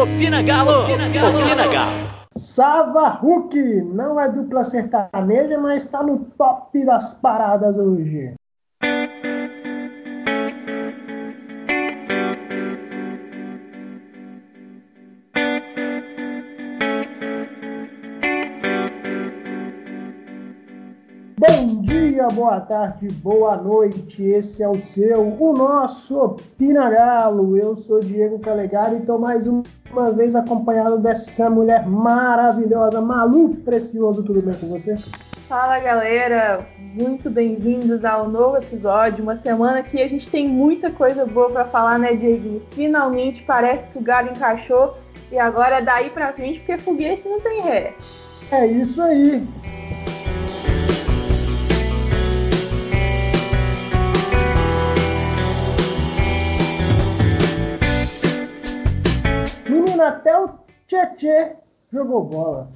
Opina Galo! Opina Galo! Opina Galo! Sava Hulk não é dupla sertaneja, mas está no top das paradas hoje. Dia, boa tarde, boa noite. Esse é o seu, o nosso Opina Galo. Eu sou Diego Calegari e estou mais uma vez acompanhado dessa mulher maravilhosa, Malu Precioso. Tudo bem com você? Fala galera, muito bem-vindos ao novo episódio. Uma semana que a gente tem muita coisa boa para falar, né, Diego? Finalmente parece que o Galo encaixou e agora é daí pra frente, porque foguete não tem ré. É isso aí. Até o Tietê jogou bola.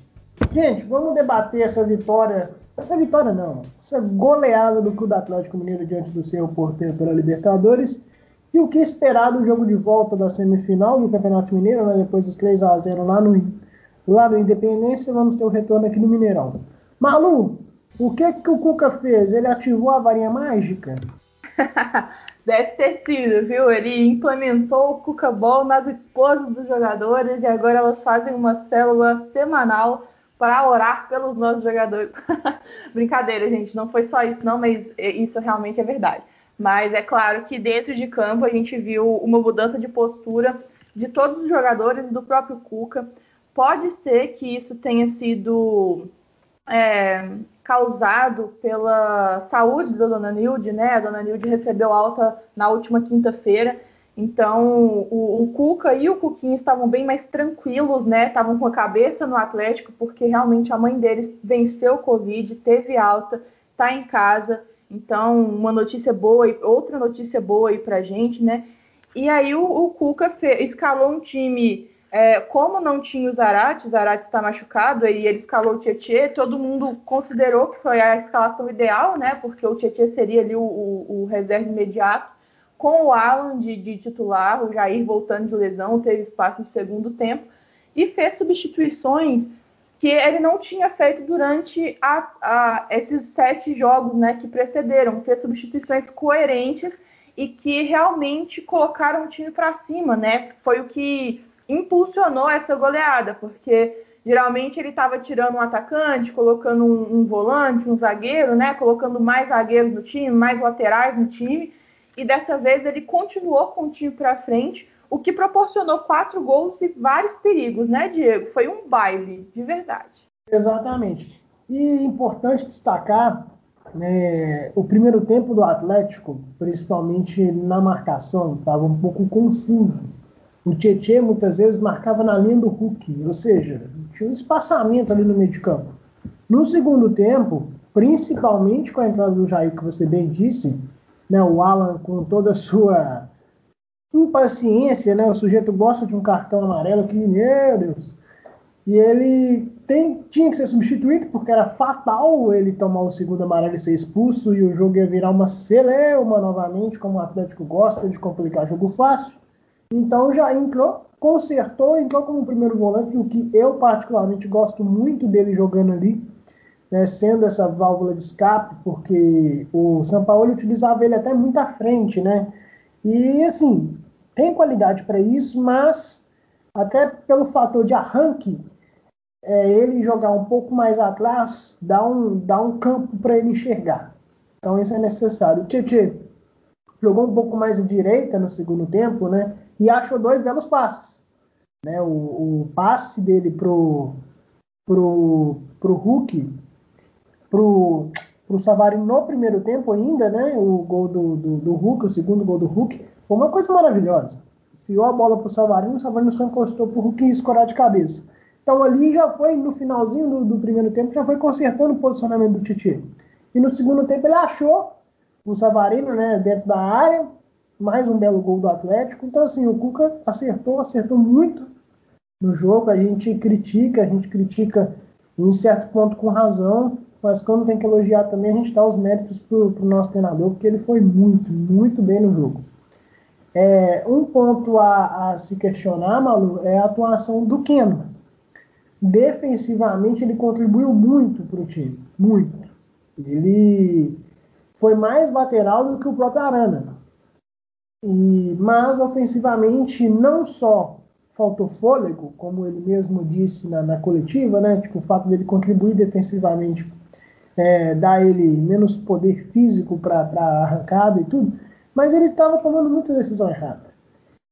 Gente, vamos debater essa vitória. Essa vitória não, essa goleada do Clube Atlético Mineiro diante do seu porteiro pela Libertadores. E o que esperar do jogo de volta da semifinal do Campeonato Mineiro, né, depois dos 3 a 0 lá no, lá no Independência, vamos ter o retorno aqui no Mineirão. Malu, o que, que o Cuca fez? Ele ativou a varinha mágica? Deve ter sido, viu? Ele implementou o Cuca Ball nas esposas dos jogadores e agora elas fazem uma célula semanal para orar pelos nossos jogadores. Brincadeira, gente, não foi só isso, não, mas isso realmente é verdade. Mas é claro que dentro de campo a gente viu uma mudança de postura de todos os jogadores e do próprio Cuca. Pode ser que isso tenha sido é, causado pela saúde da dona Nilde, né? A dona Nilde recebeu alta na última quinta-feira. Então, o, o, Cuca e o Cuquinho estavam bem mais tranquilos, né? Estavam com a cabeça no Atlético, porque realmente a mãe deles venceu o Covid, teve alta, está em casa. Então, uma notícia boa e outra notícia boa aí pra gente, né? E aí o, o Cuca escalou um time é, como não tinha o Zarate, o Zarate está machucado, e ele escalou o Tietê, todo mundo considerou que foi a escalação ideal, né? Porque o Tietê seria ali o, o, o reserva imediato, com o Alan de, de, titular, o Jair voltando de lesão, teve espaço de segundo tempo, e fez substituições que ele não tinha feito durante a, a, esses sete jogos né, que precederam, fez substituições coerentes e que realmente colocaram o time para cima, né? Foi o que impulsionou essa goleada, porque geralmente ele estava tirando um atacante, colocando um, um, volante, um zagueiro, né? Colocando mais zagueiros no time, mais laterais no time. E dessa vez ele continuou com o time para frente, o que proporcionou quatro gols e vários perigos, né, Diego? Foi um baile, de verdade. Exatamente. E importante destacar né, o primeiro tempo do Atlético, principalmente na marcação, estava um pouco confuso o Tietchan muitas vezes marcava na linha do Hulk, ou seja, tinha um espaçamento ali no meio de campo. No segundo tempo, principalmente com a entrada do Jair, que você bem disse, né, o Alan com toda a sua impaciência, né, o sujeito gosta de um cartão amarelo que, meu Deus, e ele tem, tinha que ser substituído porque era fatal ele tomar o segundo amarelo e ser expulso e o jogo ia virar uma celeuma novamente, como o Atlético gosta de complicar jogo fácil. Então já entrou, consertou, entrou como primeiro volante, o que eu particularmente gosto muito dele jogando ali, né, sendo essa válvula de escape, porque o São Paulo utilizava ele até muito à frente, né? E assim, tem qualidade para isso, mas até pelo fator de arranque, é, ele jogar um pouco mais atrás dá um, dá um campo para ele enxergar. Então isso é necessário. O Tietchan jogou um pouco mais à direita no segundo tempo, né? E achou dois belos passes. Né? O, o passe dele pro, pro, pro Hulk, pro, pro Savarino no primeiro tempo ainda, né? O gol do, do, do Hulk, o segundo gol do Hulk, foi uma coisa maravilhosa. Enfiou a bola pro Savarino, o Savarino só encostou pro Hulk e escorar de cabeça. Então ali já foi, no finalzinho do, do primeiro tempo, já foi consertando o posicionamento do Titi. E no segundo tempo ele achou o Savarino né, dentro da área, mais um belo gol do Atlético. Então, assim, o Cuca acertou, acertou muito no jogo. A gente critica, a gente critica em certo ponto com razão, mas quando tem que elogiar também, a gente dá os méritos para o nosso treinador, porque ele foi muito, muito bem no jogo. É, um ponto a, a, se questionar, Malu, é a atuação do Keno. Defensivamente, ele contribuiu muito para o time. Muito. Ele foi mais lateral do que o próprio Arana. E, mas, ofensivamente, não só faltou fôlego, como ele mesmo disse na, na coletiva, né? Tipo, o fato dele contribuir defensivamente é, dá ele menos poder físico para arrancada e tudo, mas ele estava tomando muita decisão errada.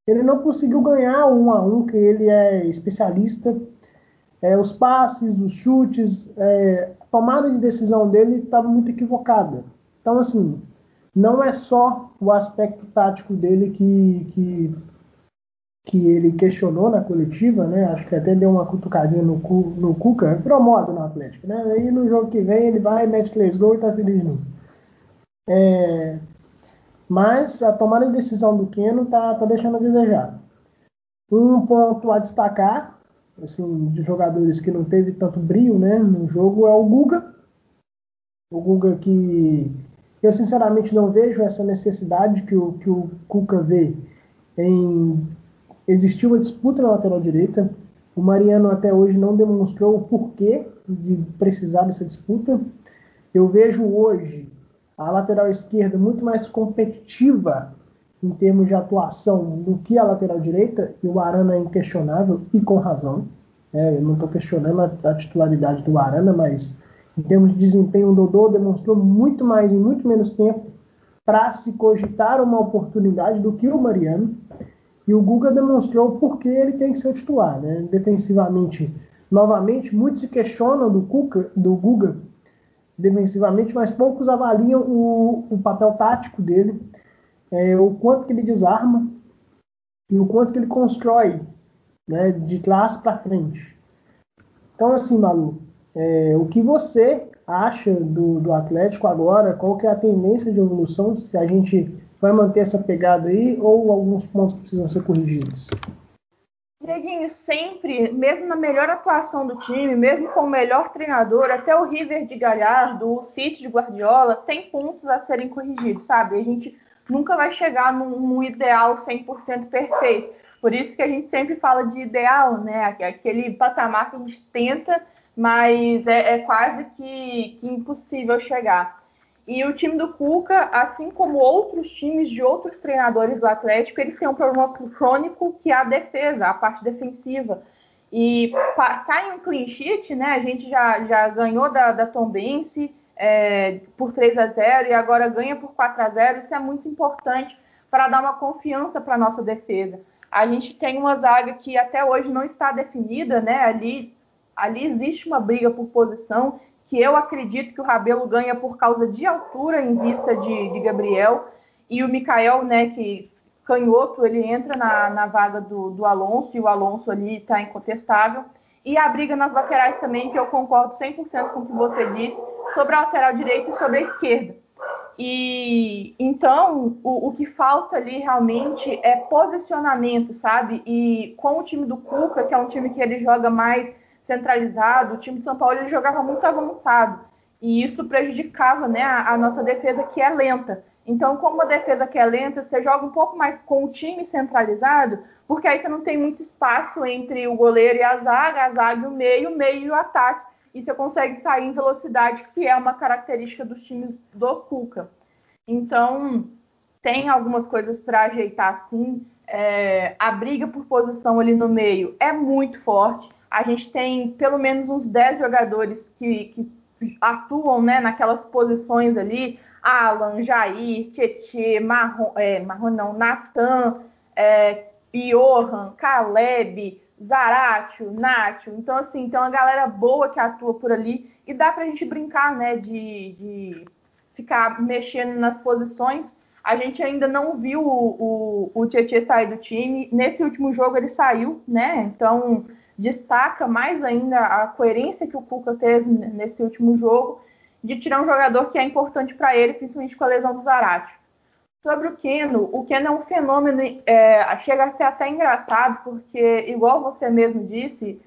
Ele não conseguiu ganhar um a um, que ele é especialista. É, os passes, os chutes, é, a tomada de decisão dele estava muito equivocada. Então, assim, não é só o aspecto tático dele que, que que ele questionou na coletiva, né? Acho que até deu uma cutucadinha no, no Cuca, promove no Atlético, né? Aí no jogo que vem ele vai, mete três gols e tá feliz novo. É, mas a tomada de decisão do Keno tá, tá deixando a desejar. Um ponto a destacar, assim, de jogadores que não teve tanto brilho, né, no jogo é o Guga. O Guga que eu sinceramente não vejo essa necessidade que o, que o Cuca vê em existiu uma disputa na lateral direita. O Mariano até hoje não demonstrou o porquê de precisar dessa disputa. Eu vejo hoje a lateral esquerda muito mais competitiva em termos de atuação do que a lateral direita, e o Arana é inquestionável e com razão. É, eu não estou questionando a, a, titularidade do Arana, mas em termos de desempenho, o Dodô demonstrou muito mais em muito menos tempo para se cogitar uma oportunidade do que o Mariano. E o Guga demonstrou por que ele tem que ser o titular. Né? Defensivamente, novamente, muitos se questionam do, do Guga defensivamente, mas poucos avaliam o, o papel tático dele, é, o quanto que ele desarma e o quanto que ele constrói né, de classe para frente. Então, assim, Malu, é, o que você acha do, do Atlético agora? Qual que é a tendência de evolução? Se a gente vai manter essa pegada aí ou alguns pontos precisam ser corrigidos? Dieguinho, sempre, mesmo na melhor atuação do time, mesmo com o melhor treinador, até o River de Galhardo, o City de Guardiola, tem pontos a serem corrigidos, sabe? A gente nunca vai chegar num, num ideal 100% perfeito. Por isso que a gente sempre fala de ideal, né? Aquele patamar que a gente tenta, mas é, é quase que, que impossível chegar. E o time do Cuca, assim como outros times de outros treinadores do Atlético, eles têm um problema crônico que é a defesa, a parte defensiva. E em um clean sheet, né? A gente já, já ganhou da, da Tombense é, por 3 a 0 e agora ganha por 4 a 0 Isso é muito importante para dar uma confiança para a nossa defesa. A gente tem uma zaga que até hoje não está definida, né? Ali, ali existe uma briga por posição que eu acredito que o Rabelo ganha por causa de altura em vista de, de Gabriel. E o Mikael, né, que canhoto, ele entra na, na vaga do, do Alonso, e o Alonso ali está incontestável. E a briga nas laterais também, que eu concordo 100% com o que você disse, sobre a lateral direita e sobre a esquerda. E então, o, o, que falta ali realmente é posicionamento, sabe? E com o time do Cuca, que é um time que ele joga mais centralizado, o time de São Paulo ele jogava muito avançado. E isso prejudicava né, a, a nossa defesa, que é lenta. Então, como a defesa que é lenta, você joga um pouco mais com o time centralizado, porque aí você não tem muito espaço entre o goleiro e a zaga, a zaga e o meio, o meio e o ataque. E você consegue sair em velocidade, que é uma característica dos times do Cuca. Então, tem algumas coisas para ajeitar sim. É, a briga por posição ali no meio é muito forte a gente tem pelo menos uns 10 jogadores que, que atuam né, naquelas posições ali, Alan, Jair, Tietê, Marron, é, Marron não, Natan, é, Johan, Caleb, Zaratio, Nátio. Então, assim, tem uma galera boa que atua por ali e dá pra gente brincar, né, de, de ficar mexendo nas posições. A gente ainda não viu o, o, o sair do time. Nesse último jogo ele saiu, né? Então destaca mais ainda a coerência que o Cuca teve nesse último jogo de tirar um jogador que é importante para ele, principalmente com a lesão do Zarate. Sobre o Keno, o Keno é um fenômeno, é, chega a ser até engraçado, porque, igual você mesmo disse,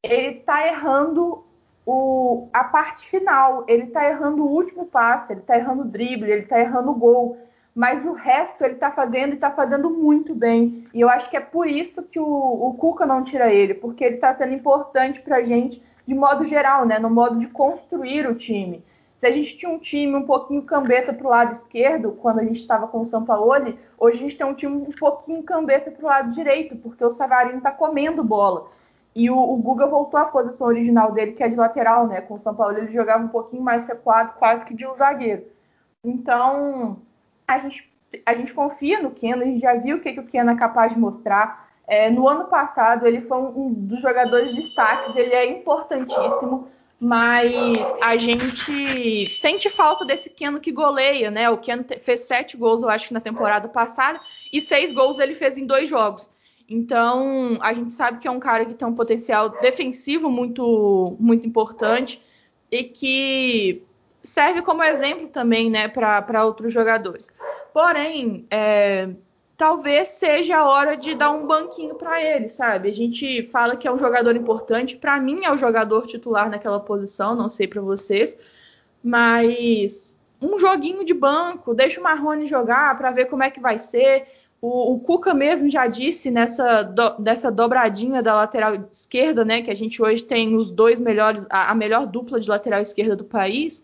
ele está errando o, a parte final, ele está errando o último passe, ele está errando o drible, ele está errando o gol. Mas o resto ele está fazendo e está fazendo muito bem. E eu acho que é por isso que o, o Cuca não tira ele, porque ele está sendo importante para a gente de modo geral, né? No modo de construir o time. Se a gente tinha um time um pouquinho cambeta para o lado esquerdo, quando a gente estava com o Sampaoli, hoje a gente tem um time um pouquinho cambeta para o lado direito, porque o Savarino está comendo bola. E o, o Guga voltou à posição original dele, que é de lateral, né? Com o São Paulo ele jogava um pouquinho mais recuado, quase que de um zagueiro. Então, a gente, a gente confia no Keno, a gente já viu o que, que o Keno é capaz de mostrar. É, no ano passado, ele foi um, dos jogadores de destaques, ele é importantíssimo mas a gente sente falta desse Keno que goleia, né? O Keno fez sete gols, eu acho na temporada passada, e seis gols ele fez em dois jogos. Então, a gente sabe que é um cara que tem um potencial defensivo muito, muito importante e que serve como exemplo também, né, para outros jogadores. Porém, é, talvez seja a hora de dar um banquinho para ele, sabe? A gente fala que é um jogador importante, para mim é o jogador titular naquela posição, não sei para vocês, mas um joguinho de banco, deixa o Marrone jogar para ver como é que vai ser. O, o, Cuca mesmo já disse nessa do, dessa dobradinha da lateral esquerda, né, que a gente hoje tem os dois melhores, a, a melhor dupla de lateral esquerda do país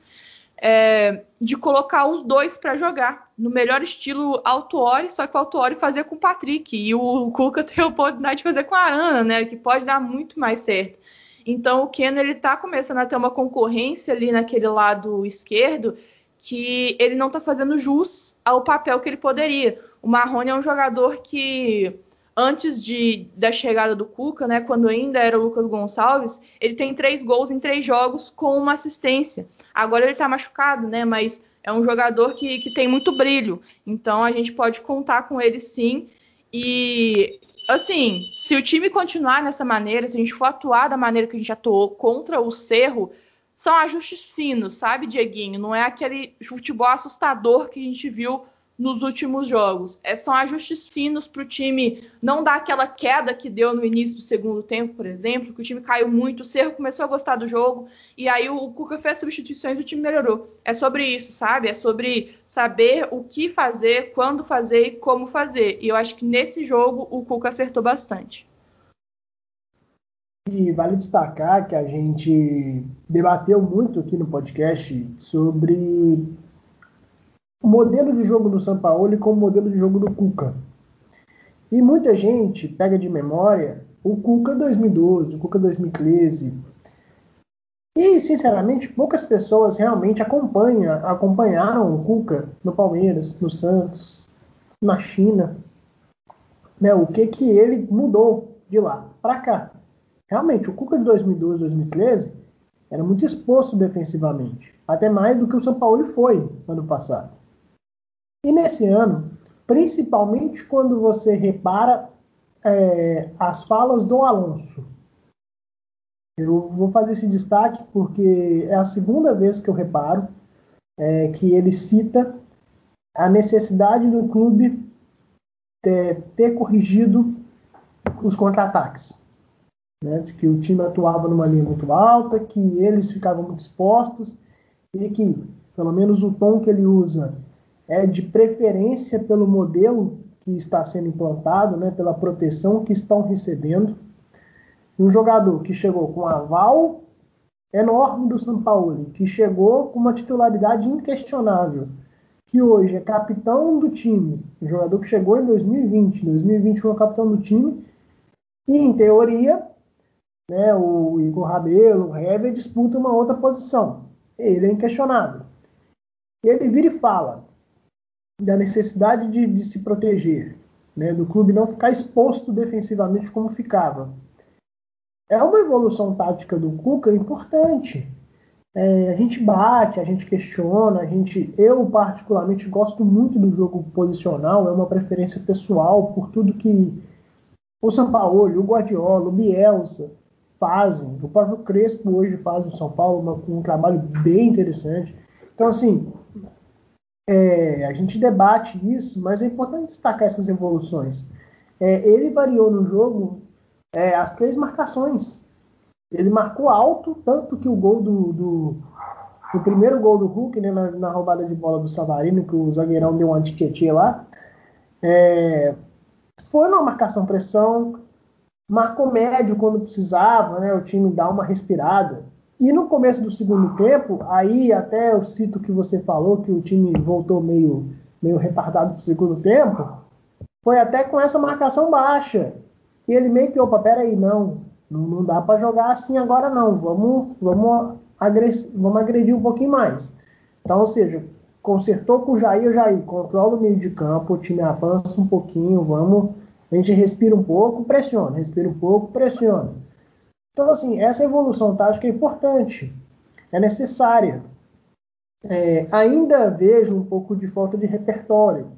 é, de colocar os dois para jogar no melhor estilo Autuori, só que o Autuori fazia com o Patrick e o Cuca tem a oportunidade de fazer com a Arana, né, que pode dar muito mais certo. Então o Ken ele tá começando a ter uma concorrência ali naquele lado esquerdo que ele não está fazendo jus ao papel que ele poderia. O Marrone é um jogador que antes de, da chegada do Cuca, né, quando ainda era o Lucas Gonçalves, ele tem três gols em três jogos com uma assistência. Agora ele está machucado, né, mas é um jogador que, que tem muito brilho. Então a gente pode contar com ele sim. E assim, se o time continuar nessa maneira, se a gente for atuar da maneira que a gente atuou contra o Cerro, são ajustes finos, sabe, Dieguinho? Não é aquele futebol assustador que a gente viu nos últimos jogos. É, são ajustes finos para o time não dar aquela queda que deu no início do segundo tempo, por exemplo, que o time caiu muito, o Cerro começou a gostar do jogo, e aí o, o Cuca fez substituições e o time melhorou. É sobre isso, sabe? É sobre saber o que fazer, quando fazer e como fazer. E eu acho que nesse jogo o Cuca acertou bastante. E vale destacar que a gente debateu muito aqui no podcast sobre o modelo de jogo do São Paulo com o modelo de jogo do Cuca. E muita gente pega de memória o Cuca 2012, o Cuca 2013. E, sinceramente, poucas pessoas realmente acompanham, acompanharam o Cuca no Palmeiras, no Santos, na China. Né, o que, que ele mudou de lá para cá. Realmente, o Cuca de 2012, 2013 era muito exposto defensivamente, até mais do que o São Paulo foi ano passado. E nesse ano, principalmente quando você repara é, as falas do Alonso. Eu vou fazer esse destaque porque é a segunda vez que eu reparo é, que ele cita a necessidade do clube ter, ter corrigido os contra-ataques. Né, de que o time atuava numa linha muito alta, que eles ficavam muito expostos e que, pelo menos o tom que ele usa é de preferência pelo modelo que está sendo implantado, né, pela proteção que estão recebendo. Um jogador que chegou com aval enorme do São Paulo, que chegou com uma titularidade inquestionável, que hoje é capitão do time, um jogador que chegou em 2020, 2021 é capitão do time, e em teoria, né, o Igor Rabelo, o Hever disputa uma outra posição. Ele é inquestionável. Ele vira e fala: da necessidade de, de se proteger, né, do clube não ficar exposto defensivamente como ficava. É uma evolução tática do Cuca importante. É, a gente bate, a gente questiona, a gente, eu particularmente gosto muito do jogo posicional, é uma preferência pessoal por tudo que o São Paulo, o Guardiola, o Bielsa fazem. O próprio Crespo hoje faz no São Paulo um trabalho bem interessante. Então, assim, é, a gente debate isso, mas é importante destacar essas evoluções. É, ele variou no jogo é, as três marcações. Ele marcou alto, tanto que o gol do, do, no primeiro gol do Hulk, né, na, na, roubada de bola do Savarino, que o zagueirão deu um anti lá, é, foi numa marcação-pressão, marcou médio quando precisava, né, o time dá uma respirada. E no começo do segundo tempo, aí até eu cito que você falou que o time voltou meio, meio retardado para o segundo tempo, foi até com essa marcação baixa. E ele meio que, opa, peraí, não, não, dá para jogar assim agora não, vamos, vamos, agredir, vamos agredir um pouquinho mais. Então, ou seja, consertou com o Jair, Jair, controla o meio de campo, o time avança um pouquinho, vamos, a gente respira um pouco, pressiona, respira um pouco, pressiona. Então, assim, essa evolução tática é importante, é necessária. É, ainda vejo um pouco de falta de repertório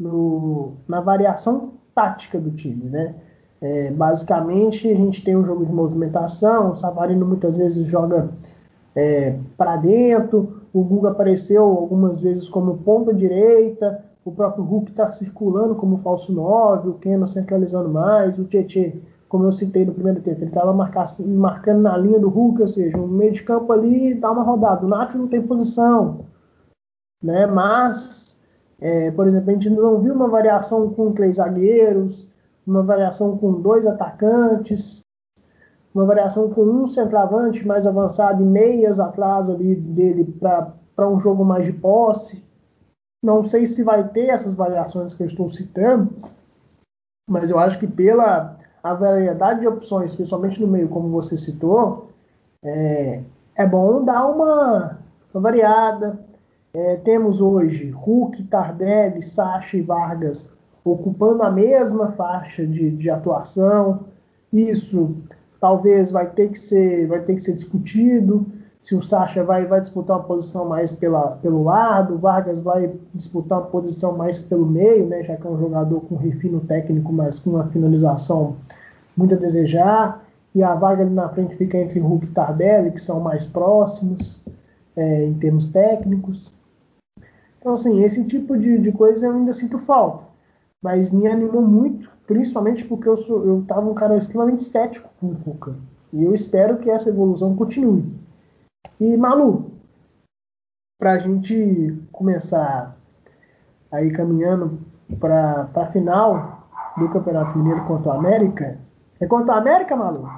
no, na variação tática do time, né? É, basicamente, a gente tem um jogo de movimentação, o Savarino muitas vezes joga é, para dentro, o Guga apareceu algumas vezes como ponta direita, o próprio Hulk está circulando como falso 9, o Keno centralizando mais, o Tietê, como eu citei no primeiro tempo, ele estava marcando na linha do Hulk, ou seja, um meio de campo ali dá uma rodada. O Nacho não tem posição, né? mas, é, por exemplo, a gente não viu uma variação com três zagueiros, uma variação com dois atacantes, uma variação com um centroavante mais avançado e meias atrás ali dele para um jogo mais de posse. Não sei se vai ter essas variações que eu estou citando, mas eu acho que pela a variedade de opções, principalmente no meio, como você citou, é, é bom dar uma, variada. É, temos hoje Hulk, Tardelli, Sacha e Vargas ocupando a mesma faixa de, de atuação. Isso talvez vai ter que ser, vai ter que ser discutido. Se o Sacha vai, vai disputar uma posição mais pela, pelo lado, o Vargas vai disputar uma posição mais pelo meio, né, já que é um jogador com refino técnico, mas com uma finalização muito a desejar. E a vaga ali na frente fica entre Hulk e Tardelli, que são mais próximos é, em termos técnicos. Então, assim, esse tipo de, de coisa eu ainda sinto falta. Mas me animou muito principalmente porque eu sou, eu estava um cara extremamente cético com o Cuca. E eu espero que essa evolução continue. E Malu, para a gente começar aí caminhando para a final do Campeonato Mineiro contra o América, é contra o América, Malu?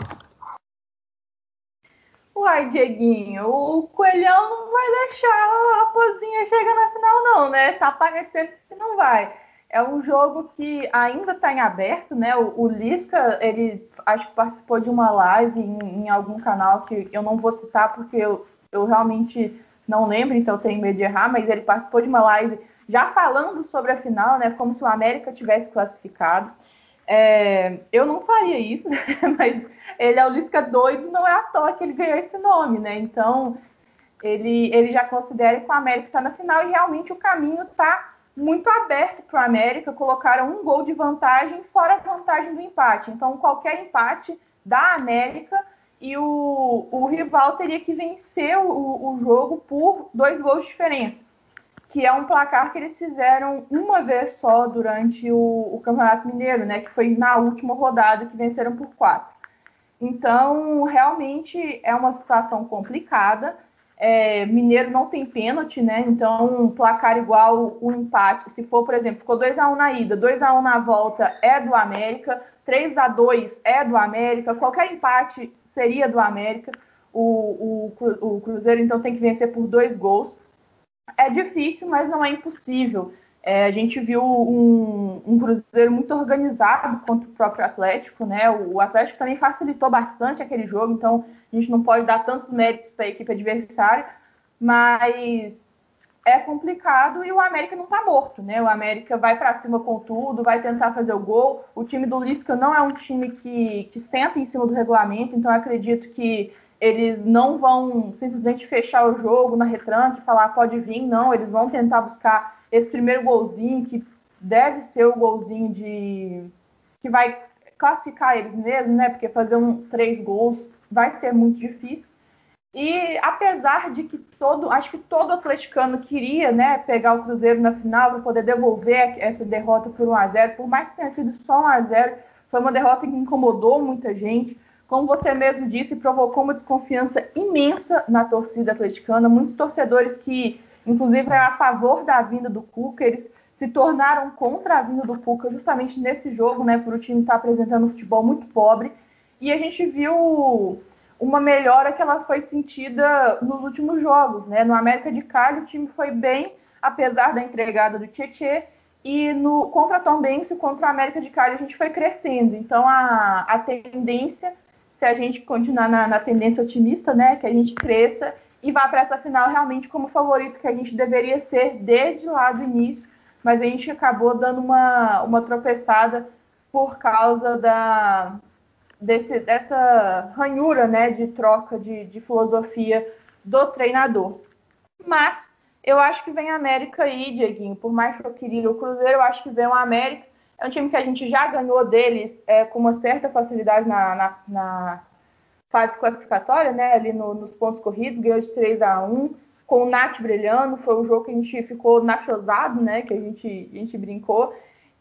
Uai, Dieguinho, o Coelhão não vai deixar a pozinha chegar na final, não, né? Tá parecendo que não vai. É um jogo que ainda está em aberto, né? O, o, Lisca, ele acho que participou de uma live em, em, algum canal que eu não vou citar porque eu, eu realmente não lembro, então tenho medo de errar, mas ele participou de uma live já falando sobre a final, né? Como se o América tivesse classificado. É, eu não faria isso, mas ele é o Lisca doido, não é à toa que ele ganhou esse nome, né? Então ele, ele já considera que o América está na final e realmente o caminho está muito aberto para o América, colocaram um gol de vantagem fora a vantagem do empate. Então, qualquer empate da América e o, o rival teria que vencer o, o jogo por dois gols de diferença, que é um placar que eles fizeram uma vez só durante o, o Campeonato Mineiro, né? Que foi na última rodada que venceram por quatro. Então, realmente é uma situação complicada é, Mineiro não tem pênalti, né? Então, um placar igual, o um empate. Se for, por exemplo, ficou 2x1 na ida, 2x1 na volta é do América, 3x2 é do América, qualquer empate seria do América. O, o, o Cruzeiro, então, tem que vencer por dois gols. É difícil, mas não é impossível. É, a gente viu um, um, Cruzeiro muito organizado contra o próprio Atlético, né? O Atlético também facilitou bastante aquele jogo, então a gente não pode dar tantos méritos para a equipe adversária, mas é complicado e o América não está morto, né? O América vai para cima com tudo, vai tentar fazer o gol. O time do Lisca não é um time que, que senta em cima do regulamento, então acredito que eles não vão simplesmente fechar o jogo na retranque e falar pode vir, não, eles vão tentar buscar esse primeiro golzinho, que deve ser o golzinho de que vai classificar eles mesmo, né? Porque fazer um três gols vai ser muito difícil. E apesar de que todo, acho que todo atleticano queria, né, pegar o Cruzeiro na final para poder devolver essa derrota por 1 a 0, por mais que tenha sido só 1 a 0, foi uma derrota que incomodou muita gente. Como você mesmo disse, provocou uma desconfiança imensa na torcida atleticana. Muitos torcedores que, inclusive, eram a favor da vinda do Cuca, eles se tornaram contra a vinda do Cuca justamente nesse jogo, né, por o time estar apresentando um futebol muito pobre. E a gente viu uma melhora que ela foi sentida nos últimos jogos, né? No América de Cali o time foi bem, apesar da entregada do Tietê, e no contra Tom Bense, contra o América de Cali a gente foi crescendo. Então a, a tendência se a gente continuar na, na tendência otimista, né, que a gente cresça e vá para essa final realmente como favorito que a gente deveria ser desde lá do início, mas a gente acabou dando uma, uma tropeçada por causa da, desse, dessa ranhura né, de troca de, de filosofia do treinador. Mas eu acho que vem a América aí, Dieguinho. Por mais que eu queria o Cruzeiro, eu acho que vem o América. É um time que a gente já ganhou deles é, com uma certa facilidade na, na, na fase classificatória, né? Ali no, nos pontos corridos, ganhou de 3 a 1 com o Nath brilhando. Foi um jogo que a gente ficou nachosado, né? Que a gente, a gente brincou.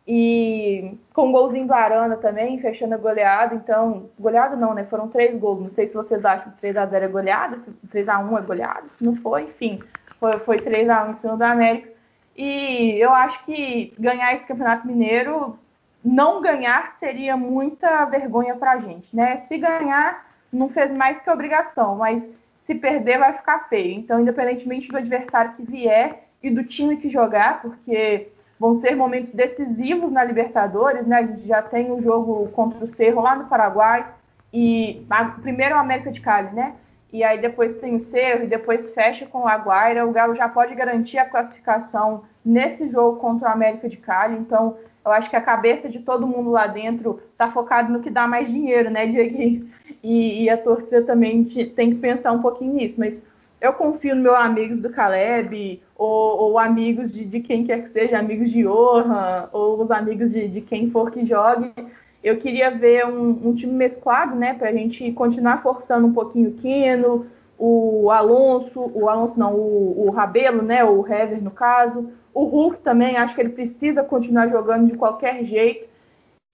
E com o golzinho do Arana também, fechando a goleada. Então, goleada não, né? Foram três gols. Não sei se vocês acham que 3 a 0 é goleada, se 3 a 1 é goleada. Não foi, enfim. Foi, foi 3 a 1 em cima do América. E eu acho que ganhar esse Campeonato Mineiro, não ganhar seria muita vergonha para a gente, né? Se ganhar, não fez mais que obrigação, mas se perder vai ficar feio. Então, independentemente do adversário que vier e do time que jogar, porque vão ser momentos decisivos na Libertadores, né? A gente já tem o um jogo contra o Cerro lá no Paraguai e a, primeiro o América de Cali, né? E aí depois tem o Cerro e depois fecha com o Aguaira, o Galo já pode garantir a classificação nesse jogo contra o América de Cali. Então, eu acho que a cabeça de todo mundo lá dentro está focado no que dá mais dinheiro, né, Diego? E, e, a torcida também tem que pensar um pouquinho nisso. Mas eu confio nos meus amigos do Caleb, ou, ou amigos de, de, quem quer que seja, amigos de Johan, ou os amigos de, de quem for que jogue eu queria ver um, um time mesclado, né, para a gente continuar forçando um pouquinho o Keno, o Alonso, o Alonso não, o, o Rabelo, né, o Hever no caso, o Hulk também, acho que ele precisa continuar jogando de qualquer jeito,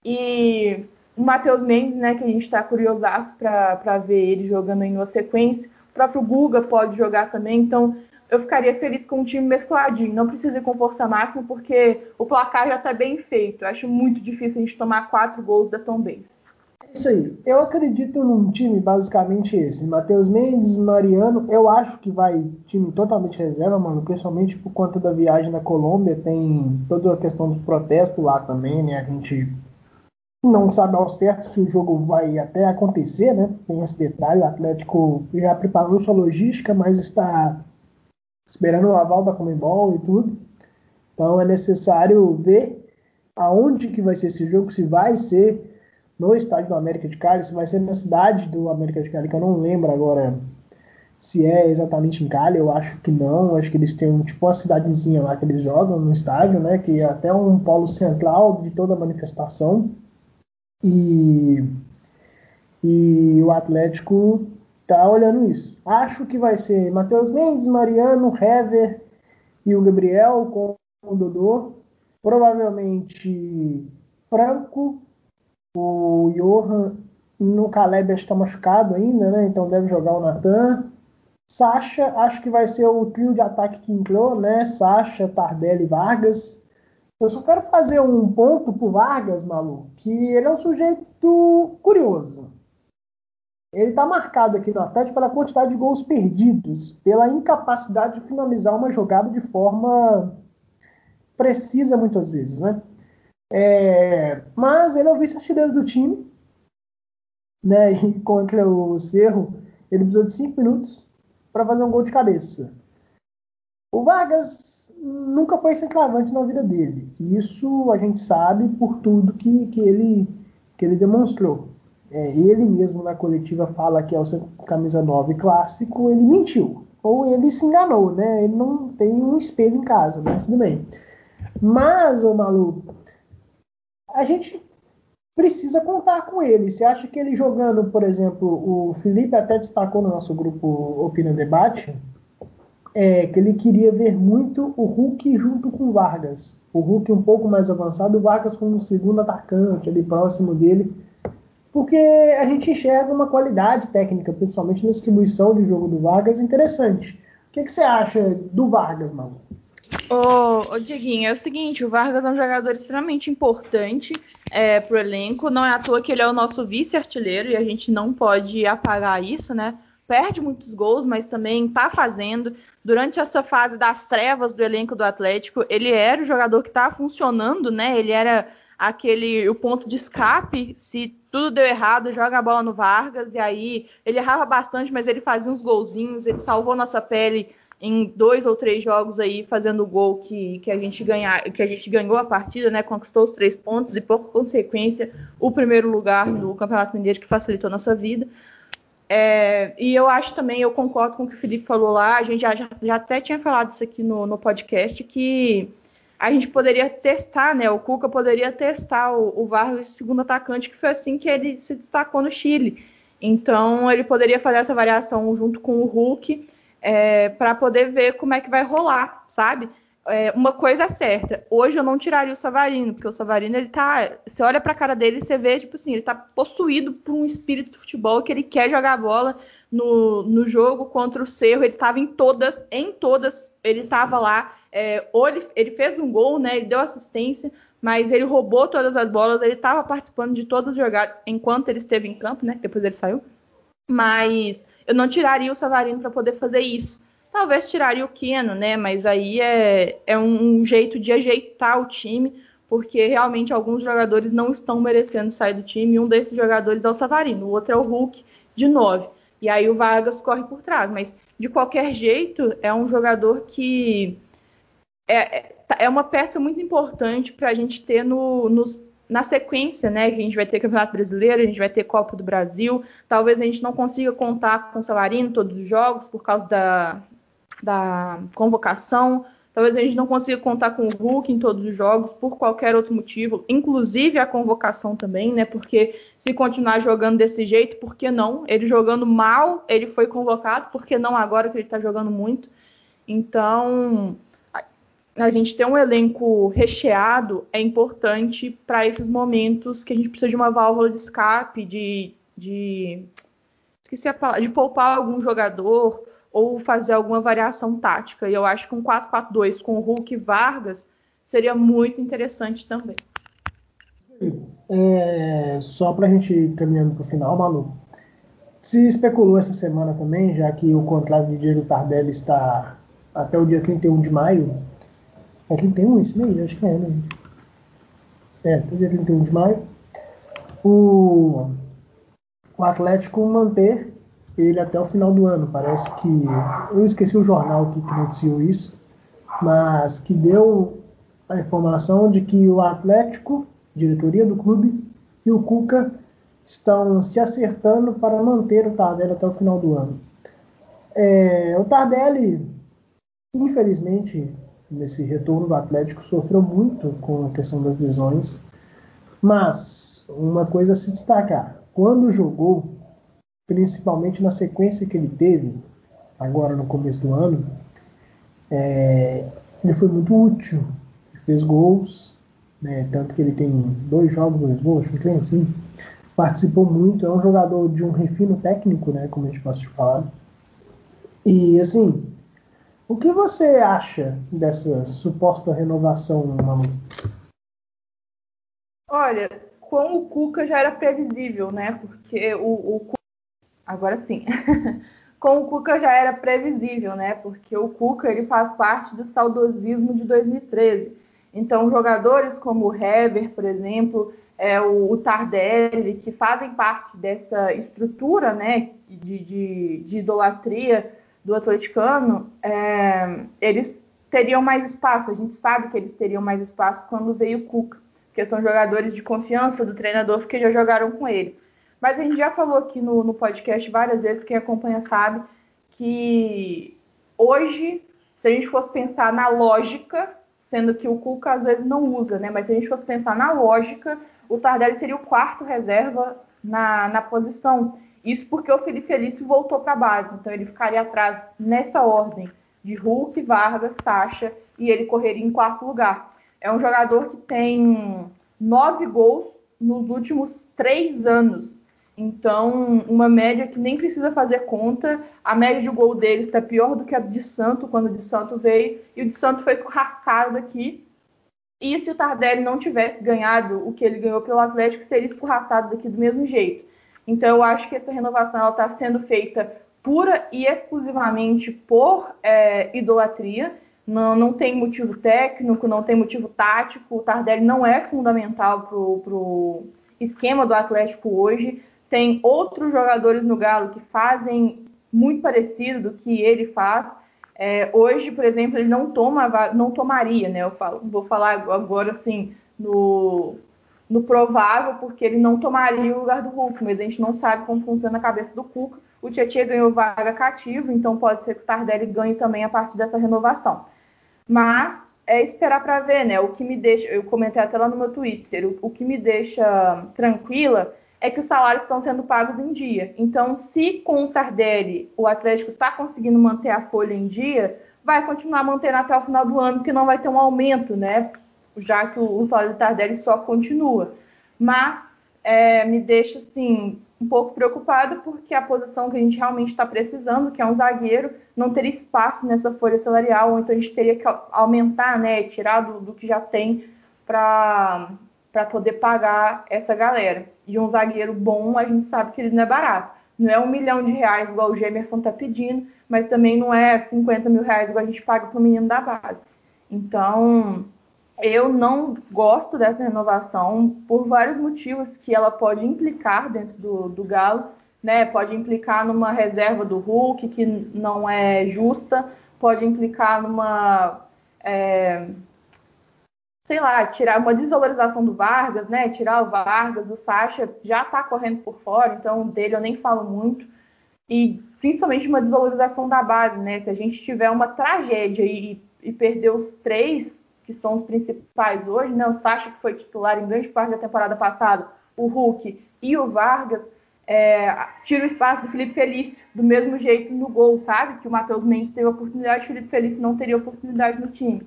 e o Matheus Mendes, né, que a gente está curiosaço para ver ele jogando em uma sequência, o próprio Guga pode jogar também, então eu ficaria feliz com um time mescladinho. Não precisa ir com força máxima, porque o placar já está bem feito. Eu acho muito difícil a gente tomar quatro gols da Tom Benz. É isso aí. Eu acredito num time basicamente esse. Matheus Mendes, Mariano. Eu acho que vai time totalmente reserva, mano. Principalmente por conta da viagem na Colômbia. Tem toda a questão do protesto lá também, né? A gente não sabe ao certo se o jogo vai até acontecer, né? Tem esse detalhe. O Atlético já preparou sua logística, mas está esperando o aval da Comembol e tudo. Então é necessário ver aonde que vai ser esse jogo, se vai ser no estádio do América de Cali, se vai ser na cidade do América de Cali, que eu não lembro agora se é exatamente em Cali, eu acho que não, acho que eles têm tipo uma cidadezinha lá que eles jogam no estádio, né, que é até um polo central de toda a manifestação. E, e o Atlético tá olhando isso. Acho que vai ser Matheus Mendes, Mariano, Hever e o Gabriel com o Dodô. Provavelmente Franco, o Johan no Caleb está machucado ainda, né? Então deve jogar o Natan. Sacha, acho que vai ser o trio de ataque que entrou, né? Sacha, Tardelli Vargas. Eu só quero fazer um ponto pro Vargas, Malu, que ele é um sujeito curioso. Ele está marcado aqui no Atlético pela quantidade de gols perdidos, pela incapacidade de finalizar uma jogada de forma precisa muitas vezes, né? É, mas ele é o vice-artilheiro do time, né? E contra o Cerro, ele precisou de cinco minutos para fazer um gol de cabeça. O Vargas nunca foi centroavante na vida dele. Isso a gente sabe por tudo que, que, ele, que ele demonstrou é, ele mesmo na coletiva fala que é o seu camisa 9 clássico, ele mentiu. Ou ele se enganou, né? Ele não tem um espelho em casa, mas tudo bem. Mas, ô maluco, a gente precisa contar com ele. Você acha que ele jogando, por exemplo, o Felipe até destacou no nosso grupo Opinião Debate, é, que ele queria ver muito o Hulk junto com o Vargas. O Hulk um pouco mais avançado, o Vargas como segundo atacante ali próximo dele porque a gente enxerga uma qualidade técnica, principalmente na distribuição de jogo do Vargas, interessante. O que, que você acha do Vargas, Malu? Ô, Dieguinho, é o seguinte, o Vargas é um jogador extremamente importante é, para o elenco, não é à toa que ele é o nosso vice-artilheiro e a gente não pode apagar isso, né? Perde muitos gols, mas também está fazendo. Durante essa fase das trevas do elenco do Atlético, ele era o jogador que estava funcionando, né? Ele era aquele o ponto de escape, se tudo deu errado, joga a bola no Vargas e aí ele errava bastante, mas ele fazia uns golzinhos, ele salvou nossa pele em dois ou três jogos aí fazendo o gol que, que a gente que a gente ganhou a partida, né? Conquistou os três pontos e por consequência o primeiro lugar no Campeonato Mineiro que facilitou nossa vida. É, e eu acho também, eu concordo com o que o Felipe falou lá, a gente já, já, já até tinha falado isso aqui no, no, podcast, que a gente poderia testar, né? O Cuca poderia testar o, o Vargas segundo atacante, que foi assim que ele se destacou no Chile. Então ele poderia fazer essa variação junto com o Hulk é, para poder ver como é que vai rolar, sabe? É, uma coisa é certa, hoje eu não tiraria o Savarino, porque o Savarino, ele tá. Você olha pra cara dele e você vê, tipo assim, ele tá possuído por um espírito de futebol que ele quer jogar bola no, no jogo contra o Cerro. Ele tava em todas, em todas, ele tava lá. É, ele, ele fez um gol, né? Ele deu assistência, mas ele roubou todas as bolas, ele tava participando de todas as jogadas enquanto ele esteve em campo, né? Depois ele saiu. Mas eu não tiraria o Savarino para poder fazer isso. Talvez tiraria o Keno, né? Mas aí é, é um jeito de ajeitar o time, porque realmente alguns jogadores não estão merecendo sair do time. Um desses jogadores é o Savarino, o outro é o Hulk, de 9. E aí o Vargas corre por trás. Mas de qualquer jeito, é um jogador que é, é, é uma peça muito importante para a gente ter no, nos na sequência, né, que a gente vai ter Campeonato Brasileiro, a gente vai ter Copa do Brasil, talvez a gente não consiga contar com o Savarino todos os jogos por causa da, da convocação, talvez a gente não consiga contar com o Hulk em todos os jogos por qualquer outro motivo, inclusive a convocação também, né, porque se continuar jogando desse jeito, por que não? Ele jogando mal, ele foi convocado, por que não agora que ele está jogando muito? Então, a gente ter um elenco recheado é importante para esses momentos que a gente precisa de uma válvula de escape, de, de esqueci a palavra, de poupar algum jogador ou fazer alguma variação tática. E eu acho que um 4-4-2 com o Hulk e Vargas seria muito interessante também. É, só para a gente ir caminhando para o final, Malu, se especulou essa semana também, já que o contrato de Diego Tardelli está até o dia 31 de maio, é 31 esse mês? Acho que é, né? É, até dia 31 de maio. O, o Atlético manter ele até o final do ano. Parece que. Eu esqueci o jornal que, noticiou isso, mas que deu a informação de que o Atlético, diretoria do clube, e o Cuca estão se acertando para manter o Tardelli até o final do ano. É, o Tardelli, infelizmente, nesse retorno do Atlético sofreu muito com a questão das lesões, mas uma coisa a se destacar: quando jogou, principalmente na sequência que ele teve, agora no começo do ano, é, ele foi muito útil, fez gols, né, tanto que ele tem dois jogos, dois gols, acho que assim, participou muito, é um jogador de um refino técnico, né, como a gente pode falar. E assim, o que você acha dessa suposta renovação, Malu? Olha, com o Cuca já era previsível, né? Porque o, o agora sim, com o Cuca já era previsível, né? Porque o Cuca ele faz parte do saudosismo de 2013. Então, jogadores como o Hever, por exemplo, é, o, o Tardelli, que fazem parte dessa estrutura, né, de, de, de idolatria do atleticano, é, eles teriam mais espaço. A gente sabe que eles teriam mais espaço quando veio o Cuca, porque são jogadores de confiança do treinador, porque já jogaram com ele. Mas a gente já falou aqui no, no podcast várias vezes, quem acompanha sabe, que hoje, se a gente fosse pensar na lógica, sendo que o Cuca às vezes não usa, né? Mas se a gente fosse pensar na lógica, o Tardelli seria o quarto reserva na, na posição. Isso porque o Felipe Felício voltou para a base, então ele ficaria atrás nessa ordem de Hulk, Vargas, Sacha e ele correria em quarto lugar. É um jogador que tem nove gols nos últimos três anos. Então, uma média que nem precisa fazer conta. A média de gol deles está pior do que a de Santo, quando o de Santo veio. E o de Santo foi escorraçado daqui. E se o Tardelli não tivesse ganhado o que ele ganhou pelo Atlético, seria escorraçado daqui do mesmo jeito. Então, eu acho que essa renovação está sendo feita pura e exclusivamente por é, idolatria. Não, não tem motivo técnico, não tem motivo tático. O Tardelli não é fundamental para o esquema do Atlético hoje. Tem outros jogadores no Galo que fazem muito parecido do que ele faz. É, hoje, por exemplo, ele não toma, não tomaria, né? Eu falo, vou falar agora assim no, no provável, porque ele não tomaria o lugar do Hulk, mas a gente não sabe como funciona a cabeça do Cuca. O Tietchan ganhou vaga cativo, então pode ser que o Tardelli ganhe também a partir dessa renovação. Mas é esperar para ver, né? O que me deixa, eu comentei até lá no meu Twitter, o, o que me deixa tranquila é que os salários estão sendo pagos em dia. Então, se com o Tardelli o Atlético está conseguindo manter a folha em dia, vai continuar mantendo até o final do ano, porque não vai ter um aumento, né? Já que o, salário do Tardelli só continua. Mas é, me deixa assim um pouco preocupada porque a posição que a gente realmente está precisando, que é um zagueiro, não teria espaço nessa folha salarial, ou então a gente teria que aumentar, né, tirar do, do que já tem para para poder pagar essa galera. E um zagueiro bom, a gente sabe que ele não é barato. Não é um milhão de reais igual o Gemerson está pedindo, mas também não é 50 mil reais igual a gente paga para o menino da base. Então, eu não gosto dessa renovação por vários motivos que ela pode implicar dentro do, do Galo. Né? Pode implicar numa reserva do Hulk que não é justa, pode implicar numa. É, sei lá, tirar uma desvalorização do Vargas, né? Tirar o Vargas, o Sacha já tá correndo por fora, então dele eu nem falo muito. E principalmente uma desvalorização da base, né? Se a gente tiver uma tragédia e, e perder os três que são os principais hoje, né? O Sacha, que foi titular em grande parte da temporada passada, o Hulk e o Vargas, é, tira o espaço do Felipe Felício, do mesmo jeito no gol, sabe? Que o Matheus Mendes teve oportunidade, o Felipe Felício não teria oportunidade no time.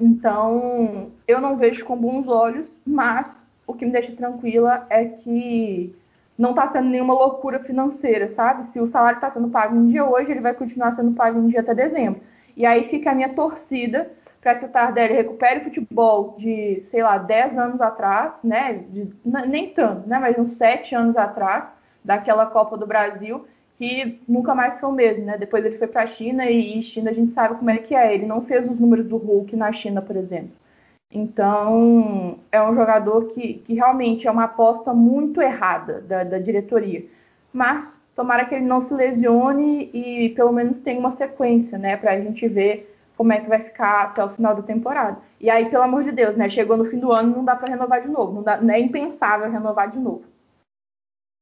Então, eu não vejo com bons olhos, mas o que me deixa tranquila é que não está sendo nenhuma loucura financeira, sabe? Se o salário está sendo pago em dia hoje, ele vai continuar sendo pago em dia até dezembro. E aí fica a minha torcida para que o Tardelli recupere o futebol de, sei lá, 10 anos atrás, né? De, nem tanto, né? Mas uns 7 anos atrás, daquela Copa do Brasil, que nunca mais foi o mesmo, né? Depois ele foi para a China e, China a gente sabe como é que é. Ele não fez os números do Hulk na China, por exemplo. Então, é um jogador que, que realmente é uma aposta muito errada da, da diretoria. Mas tomara que ele não se lesione e pelo menos tenha uma sequência, né? Para a gente ver como é que vai ficar até o final da temporada. E aí, pelo amor de Deus, né? Chegou no fim do ano, não dá para renovar de novo. Não, dá, não é impensável renovar de novo.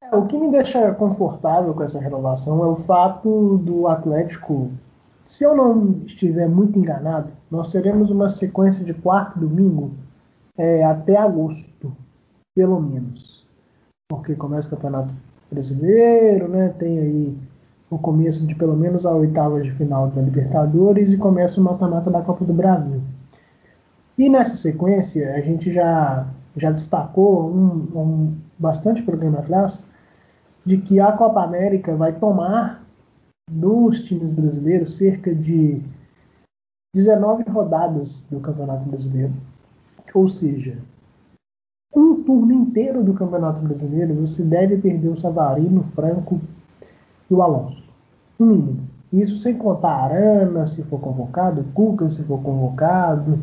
É, o que me deixa confortável com essa renovação é o fato do Atlético, se eu não estiver muito enganado, nós teremos uma sequência de quarto domingo é, até agosto, pelo menos. Porque começa o Campeonato Brasileiro, né? Tem aí o começo de pelo menos a oitava de final da Libertadores e começa o mata-mata da Copa do Brasil. E nessa sequência, a gente já, já destacou um, um bastante programa atrás de que a Copa América vai tomar dos times brasileiros cerca de 19 rodadas do Campeonato Brasileiro. Ou seja, um turno inteiro do Campeonato Brasileiro você deve perder o Savarino, o Franco e o Alonso. No mínimo. Isso sem contar Arana, se for convocado, Cuca, se for convocado,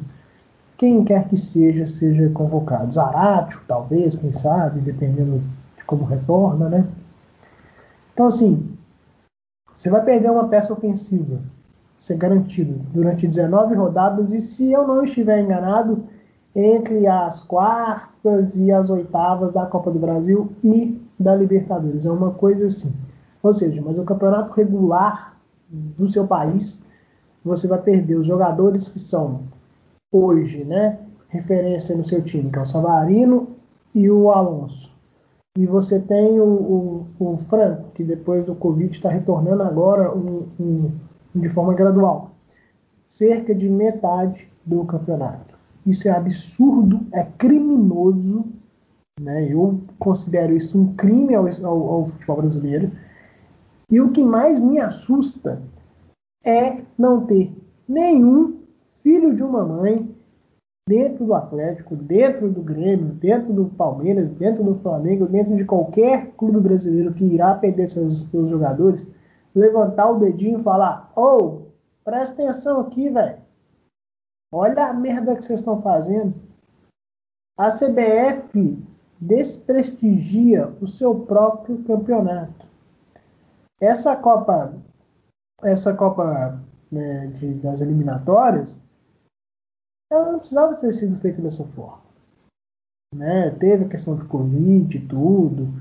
quem quer que seja, seja convocado. Zaratio, talvez, quem sabe, dependendo de como retorna, né? Então, assim, você vai perder uma peça ofensiva, isso é garantido, durante 19 rodadas, e se eu não estiver enganado, entre as quartas e as oitavas da Copa do Brasil e da Libertadores. É uma coisa assim. Ou seja, mas o campeonato regular do seu país, você vai perder os jogadores que são hoje, né, referência no seu time, que é o Savarino e o Alonso. E você tem o, o, o Franco, que depois do Covid está retornando agora um, um, de forma gradual. Cerca de metade do campeonato. Isso é absurdo, é criminoso Né? Eu considero isso um crime ao, ao, ao futebol brasileiro. E o que mais me assusta é não ter nenhum filho de uma mãe dentro do Atlético, dentro do Grêmio, dentro do Palmeiras, dentro do Flamengo, dentro de qualquer clube brasileiro que irá perder seus, seus jogadores, levantar o dedinho e falar: Ô, oh, presta atenção aqui, velho. Olha a merda que vocês estão fazendo. A CBF desprestigia o seu próprio campeonato. Essa Copa, essa Copa né, de, das eliminatórias, ela não precisava ter sido feita dessa forma. Né? Teve a questão de Covid e tudo.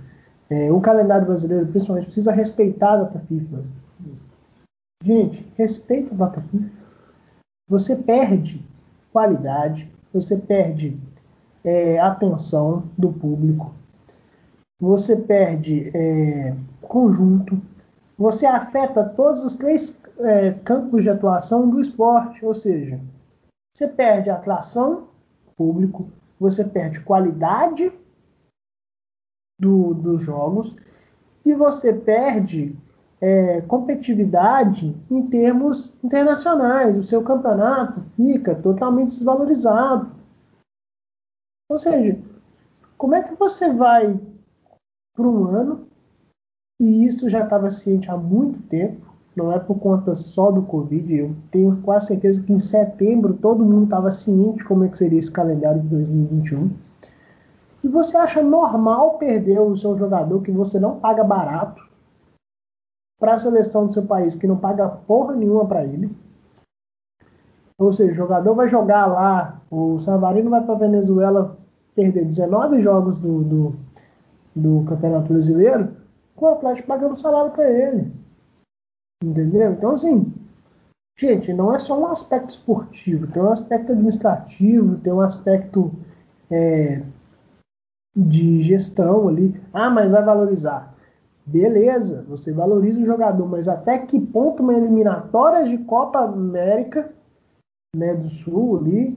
É, o calendário brasileiro, principalmente, precisa respeitar a data FIFA. Gente, respeita a data FIFA. Você perde qualidade, você perde é, atenção do público, você perde é, conjunto, você afeta todos os três é, campos de atuação do esporte, ou seja, você perde atração público, você perde qualidade do, dos jogos e você perde é, competitividade em termos internacionais. O seu campeonato fica totalmente desvalorizado. Ou seja, como é que você vai para um ano, e isso já estava ciente há muito tempo, não é por conta só do Covid. Eu tenho quase certeza que em setembro todo mundo estava ciente como é que seria esse calendário de 2021. E você acha normal perder o seu jogador que você não paga barato para a seleção do seu país que não paga porra nenhuma para ele? Ou seja, o jogador vai jogar lá, o Savarino vai para Venezuela perder 19 jogos do, do, do Campeonato Brasileiro, com o Atlético pagando salário para ele. Entendeu? Então, assim, gente, não é só um aspecto esportivo, tem um aspecto administrativo, tem um aspecto é, de gestão ali. Ah, mas vai valorizar. Beleza, você valoriza o jogador, mas até que ponto uma eliminatória de Copa América né, do Sul ali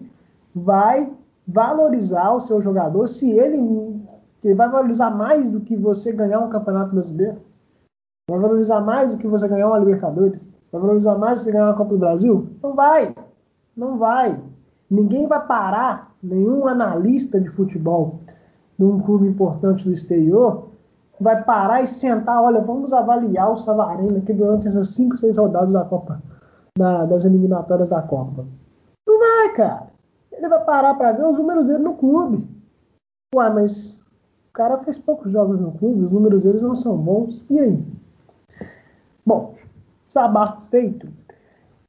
vai valorizar o seu jogador se ele, ele vai valorizar mais do que você ganhar um campeonato brasileiro? Vai valorizar mais do que você ganhar uma Libertadores? Vai valorizar mais do que você ganhar uma Copa do Brasil? Não vai. Não vai. Ninguém vai parar, nenhum analista de futebol de um clube importante do exterior vai parar e sentar, olha, vamos avaliar o Savarino aqui durante essas 5, 6 rodadas da Copa, da, das eliminatórias da Copa. Não vai, cara. Ele vai parar para ver os números dele no clube. Ué, mas o cara fez poucos jogos no clube, os números deles não são bons. E aí? Bom, sabafo feito.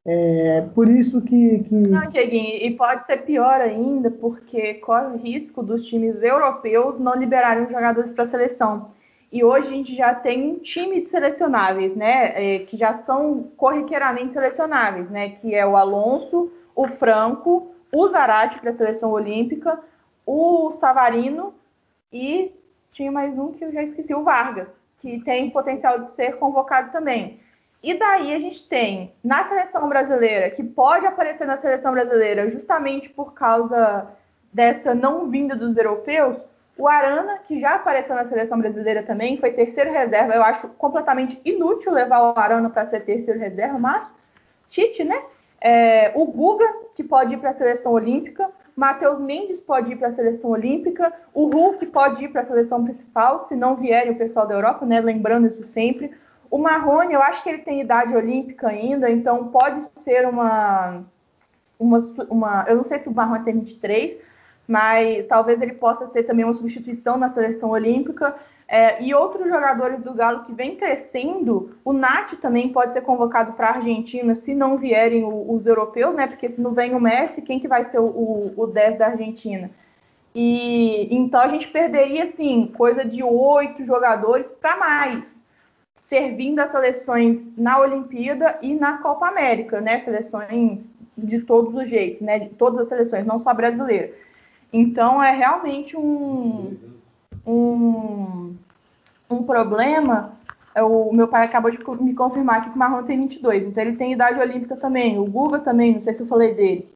É por isso que. que... Não, Dieguinho, e pode ser pior ainda, porque corre o risco dos times europeus não liberarem jogadores para a seleção. E hoje a gente já tem um time de selecionáveis, né? É, que já são corriqueiramente selecionáveis, né? Que é o Alonso, o Franco, o Zarate para a seleção olímpica, o Savarino e tinha mais um que eu já esqueci, o Vargas que tem potencial de ser convocado também. E daí a gente tem na seleção brasileira, que pode aparecer na seleção brasileira justamente por causa dessa não vinda dos europeus, o Arana, que já apareceu na seleção brasileira também, foi terceiro reserva. Eu acho completamente inútil levar o Arana para ser terceiro reserva, mas Tite, né? É, o Guga, que pode ir para a seleção olímpica. Matheus Mendes pode ir para a seleção olímpica, o Hulk pode ir para a seleção principal, se não vierem o pessoal da Europa, né? Lembrando isso sempre. O Marrone, eu acho que ele tem idade olímpica ainda, então pode ser uma. uma, uma eu não sei se o Marrone tem 23, mas talvez ele possa ser também uma substituição na seleção olímpica. É, e outros jogadores do Galo que vem crescendo, o Nath também pode ser convocado para a Argentina se não vierem o, os europeus, né? Porque se não vem o Messi, quem que vai ser o, o, o 10 da Argentina? E então a gente perderia assim coisa de oito jogadores para mais, servindo as seleções na Olimpíada e na Copa América, né? Seleções de todos os jeitos, né? De todas as seleções, não só brasileira. Então é realmente um, um, um problema. É o meu pai acabou de me confirmar que o Marlon tem 22, então ele tem idade olímpica também. O Guga também, não sei se eu falei dele.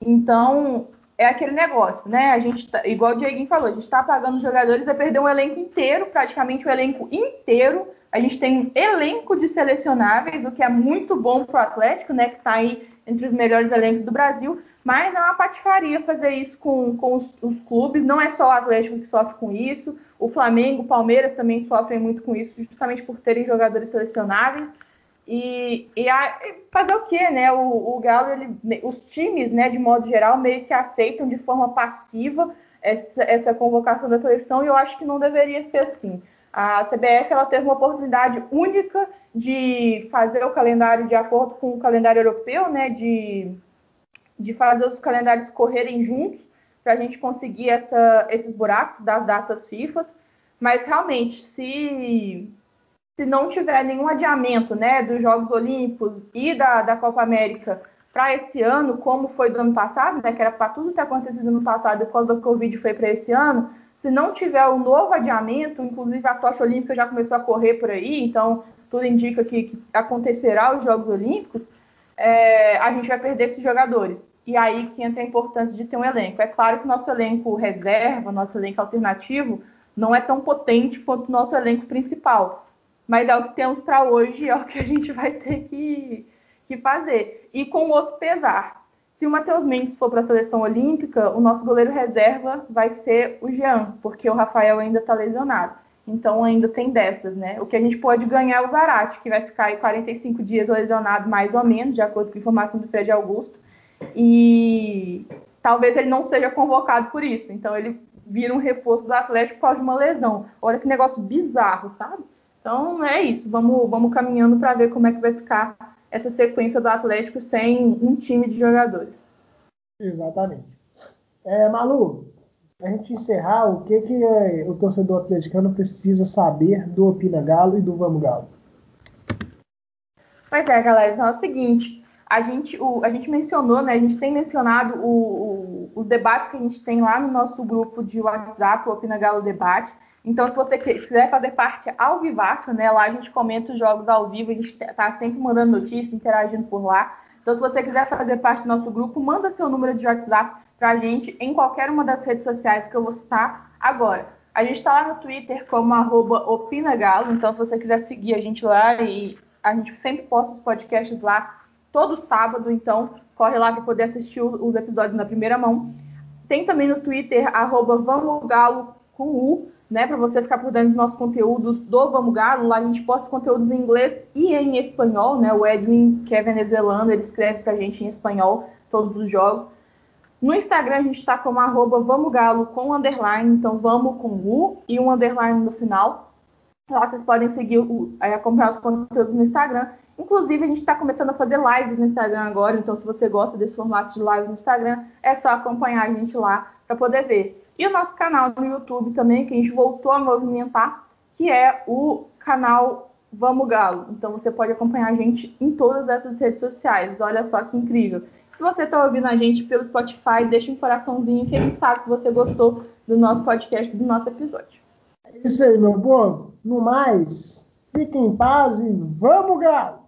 Então é aquele negócio, né? A gente, tá, igual o Dieguinho falou, a gente está pagando jogadores a perder um elenco inteiro, praticamente o um elenco inteiro. A gente tem um elenco de selecionáveis, o que é muito bom para o Atlético, né? Que está aí entre os melhores elencos do Brasil. Mas é uma patifaria fazer isso com, com os, os, clubes. Não é só o Atlético que sofre com isso. O Flamengo, o Palmeiras também sofrem muito com isso, justamente por terem jogadores selecionáveis. E, e a, fazer o quê, né? O, o Galo, ele, os times, né, de modo geral, meio que aceitam de forma passiva essa, essa convocação da seleção e eu acho que não deveria ser assim. A CBF ela teve uma oportunidade única de fazer o calendário de acordo com o calendário europeu, né? De, de fazer os calendários correrem juntos para a gente conseguir essa, esses buracos das datas FIFA. Mas realmente, se se não tiver nenhum adiamento né, dos Jogos Olímpicos e da, da Copa América para esse ano, como foi do ano passado, né, que era para tudo ter acontecido no passado, depois do Covid foi para esse ano, se não tiver um novo adiamento, inclusive a tocha olímpica já começou a correr por aí, então tudo indica que, que acontecerá os Jogos Olímpicos, é, a gente vai perder esses jogadores. E aí que entra a importância de ter um elenco. É claro que o nosso elenco reserva, nosso elenco alternativo, não é tão potente quanto o nosso elenco principal mas é o que temos para hoje, é o que a gente vai ter que, que fazer. E com outro pesar. Se o Matheus Mendes for para a seleção olímpica, o nosso goleiro reserva vai ser o Jean, porque o Rafael ainda está lesionado. Então ainda tem dessas, né? O que a gente pode ganhar é o Zarate, que vai ficar aí 45 dias lesionado, mais ou menos, de acordo com a informação do Fred Augusto. E talvez ele não seja convocado por isso. Então ele vira um reforço do Atlético por causa de uma lesão. Olha que negócio bizarro, sabe? Então é isso, vamos, vamos caminhando para ver como é que vai ficar essa sequência do Atlético sem um time de jogadores. Exatamente. É, Malu, a gente encerrar, o que, que é, o torcedor atleticano precisa saber do Opina Galo e do Vamos Galo? Pois é, galera, então é o seguinte, a gente, o, a gente mencionou, né, a gente tem mencionado o, o, os debates que a gente tem lá no nosso grupo de WhatsApp, o Opina Galo Debate, então, se você quiser fazer parte ao vivaço, né? Lá a gente comenta os jogos ao vivo, a gente está sempre mandando notícias, interagindo por lá. Então, se você quiser fazer parte do nosso grupo, manda seu número de WhatsApp para a gente em qualquer uma das redes sociais que eu vou citar agora. A gente está lá no Twitter como opinagalo, então se você quiser seguir a gente lá e a gente sempre posta os podcasts lá todo sábado, então corre lá para poder assistir os episódios na primeira mão. Tem também no Twitter, arroba com U, né, para você ficar por dentro dos nossos conteúdos do Vamos Galo. Lá a gente posta conteúdos em inglês e em espanhol, né? O Edwin, que é venezuelano, ele escreve para a gente em espanhol todos os jogos. No Instagram a gente está como arroba Vamos Galo com underline, então vamos com U e um underline no final. Lá vocês podem seguir, o, acompanhar os conteúdos no Instagram. Inclusive, a gente está começando a fazer lives no Instagram agora, então se você gosta desse formato de lives no Instagram, é só acompanhar a gente lá para poder ver. E o nosso canal no YouTube também, que a gente voltou a movimentar, que é o canal Vamos Galo. Então você pode acompanhar a gente em todas essas redes sociais. Olha só que incrível. Se você está ouvindo a gente pelo Spotify, deixa um coraçãozinho que a gente sabe que você gostou do nosso podcast, do nosso episódio. É isso aí, meu povo. No mais, fiquem em paz e vamos, Galo!